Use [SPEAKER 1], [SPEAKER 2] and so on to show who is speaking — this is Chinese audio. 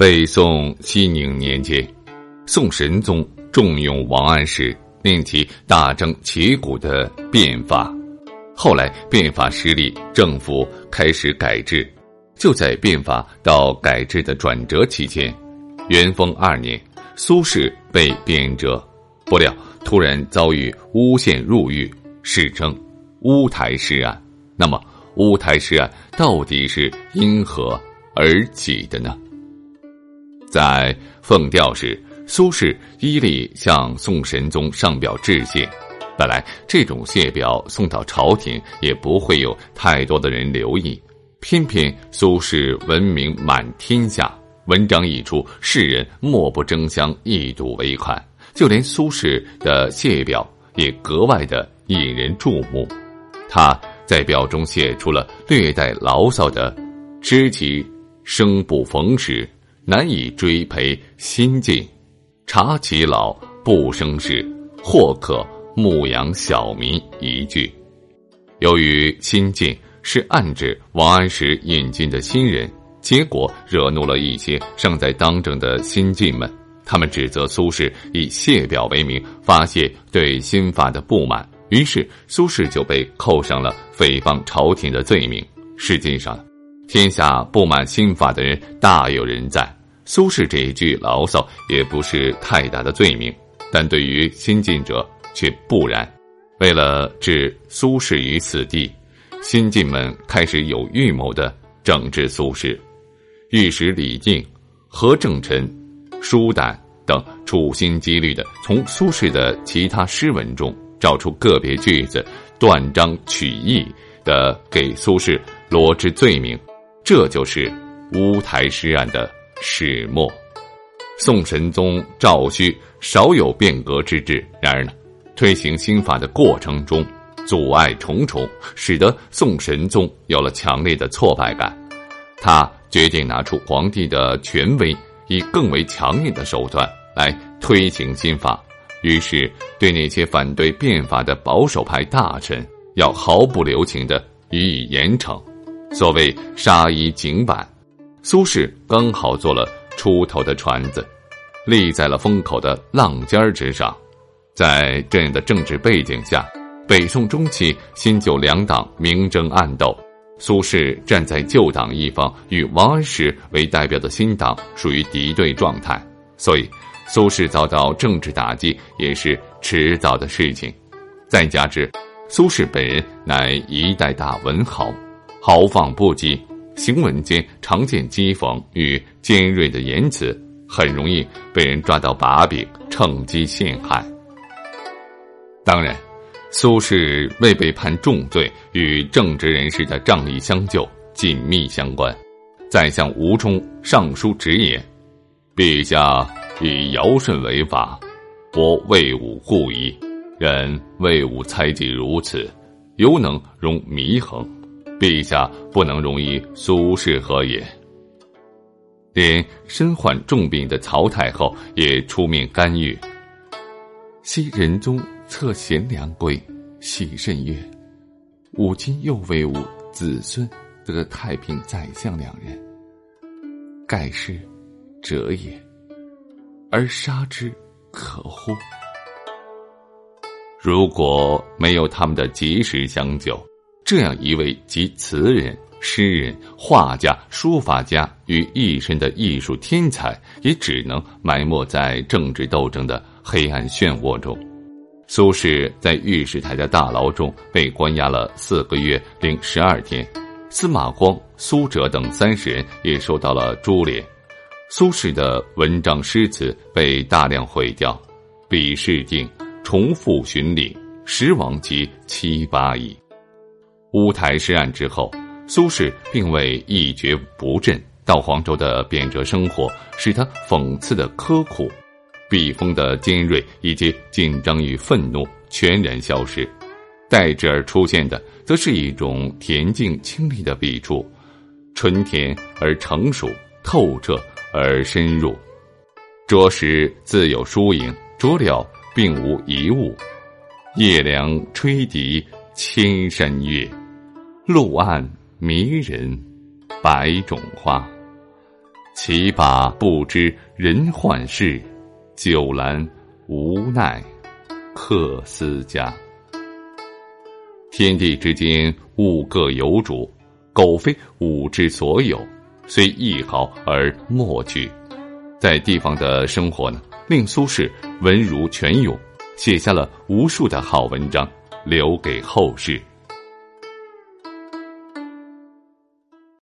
[SPEAKER 1] 北宋熙宁年间，宋神宗。重用王安石，令其大张旗鼓的变法。后来变法失利，政府开始改制。就在变法到改制的转折期间，元丰二年，苏轼被贬谪，不料突然遭遇诬陷入狱，史称乌台诗案。那么，乌台诗案到底是因何而起的呢？在奉调时。苏轼依例向宋神宗上表致谢，本来这种谢表送到朝廷也不会有太多的人留意，偏偏苏轼闻名满天下，文章一出，世人莫不争相一睹为快，就连苏轼的谢表也格外的引人注目。他在表中写出了略带牢骚的“知其生不逢时，难以追陪新晋。”察其老不生事，或可牧养小民一句。由于新进是暗指王安石引进的新人，结果惹怒了一些尚在当政的新进们，他们指责苏轼以谢表为名发泄对新法的不满，于是苏轼就被扣上了诽谤朝廷的罪名。实际上，天下不满新法的人大有人在。苏轼这一句牢骚也不是太大的罪名，但对于新进者却不然。为了置苏轼于死地，新进们开始有预谋的整治苏轼。御史李靖、何正臣、舒胆等处心积虑的从苏轼的其他诗文中找出个别句子，断章取义的给苏轼罗织罪名，这就是乌台诗案的。始末，宋神宗赵顼少有变革之志。然而呢，推行新法的过程中阻碍重重，使得宋神宗有了强烈的挫败感。他决定拿出皇帝的权威，以更为强硬的手段来推行新法。于是，对那些反对变法的保守派大臣，要毫不留情的予以严惩。所谓杀一儆百。苏轼刚好做了出头的船子，立在了风口的浪尖儿之上。在这样的政治背景下，北宋中期新旧两党明争暗斗，苏轼站在旧党一方，与王安石为代表的新党属于敌对状态，所以苏轼遭到政治打击也是迟早的事情。再加之苏轼本人乃一代大文豪，豪放不羁。行文间常见讥讽与尖锐的言辞，很容易被人抓到把柄，趁机陷害。当然，苏轼未被判重罪，与正直人士的仗义相救紧密相关。宰相吴充上书直言：“陛下以尧舜为法，我魏武故矣。然魏武猜忌如此，犹能容祢衡。”陛下不能容易苏轼何也？连身患重病的曹太后也出面干预。昔仁宗策贤良归，喜甚悦。吾今又为吾子孙得太平宰相两人，盖是者也，而杀之可乎？如果没有他们的及时相救。这样一位集词人、诗人、画家、书法家于一身的艺术天才，也只能埋没在政治斗争的黑暗漩涡中。苏轼在御史台的大牢中被关押了四个月零十二天，司马光、苏辙等三十人也受到了株连。苏轼的文章诗词被大量毁掉，笔试定，重复巡礼，十王及七八矣。乌台诗案之后，苏轼并未一蹶不振，到黄州的贬谪生活使他讽刺的刻苦。笔锋的尖锐以及紧张与愤怒全然消失，代之而出现的，则是一种恬静清丽的笔触，纯甜而成熟，透彻而深入。着实自有疏影，着了并无一物。夜凉吹笛千山月，路暗迷人百种花。岂把不知人患事。酒阑无奈，客思家。天地之间，物各有主，苟非吾之所有，虽一毫而莫惧。在地方的生活呢，令苏轼文如泉涌，写下了无数的好文章，留给后世。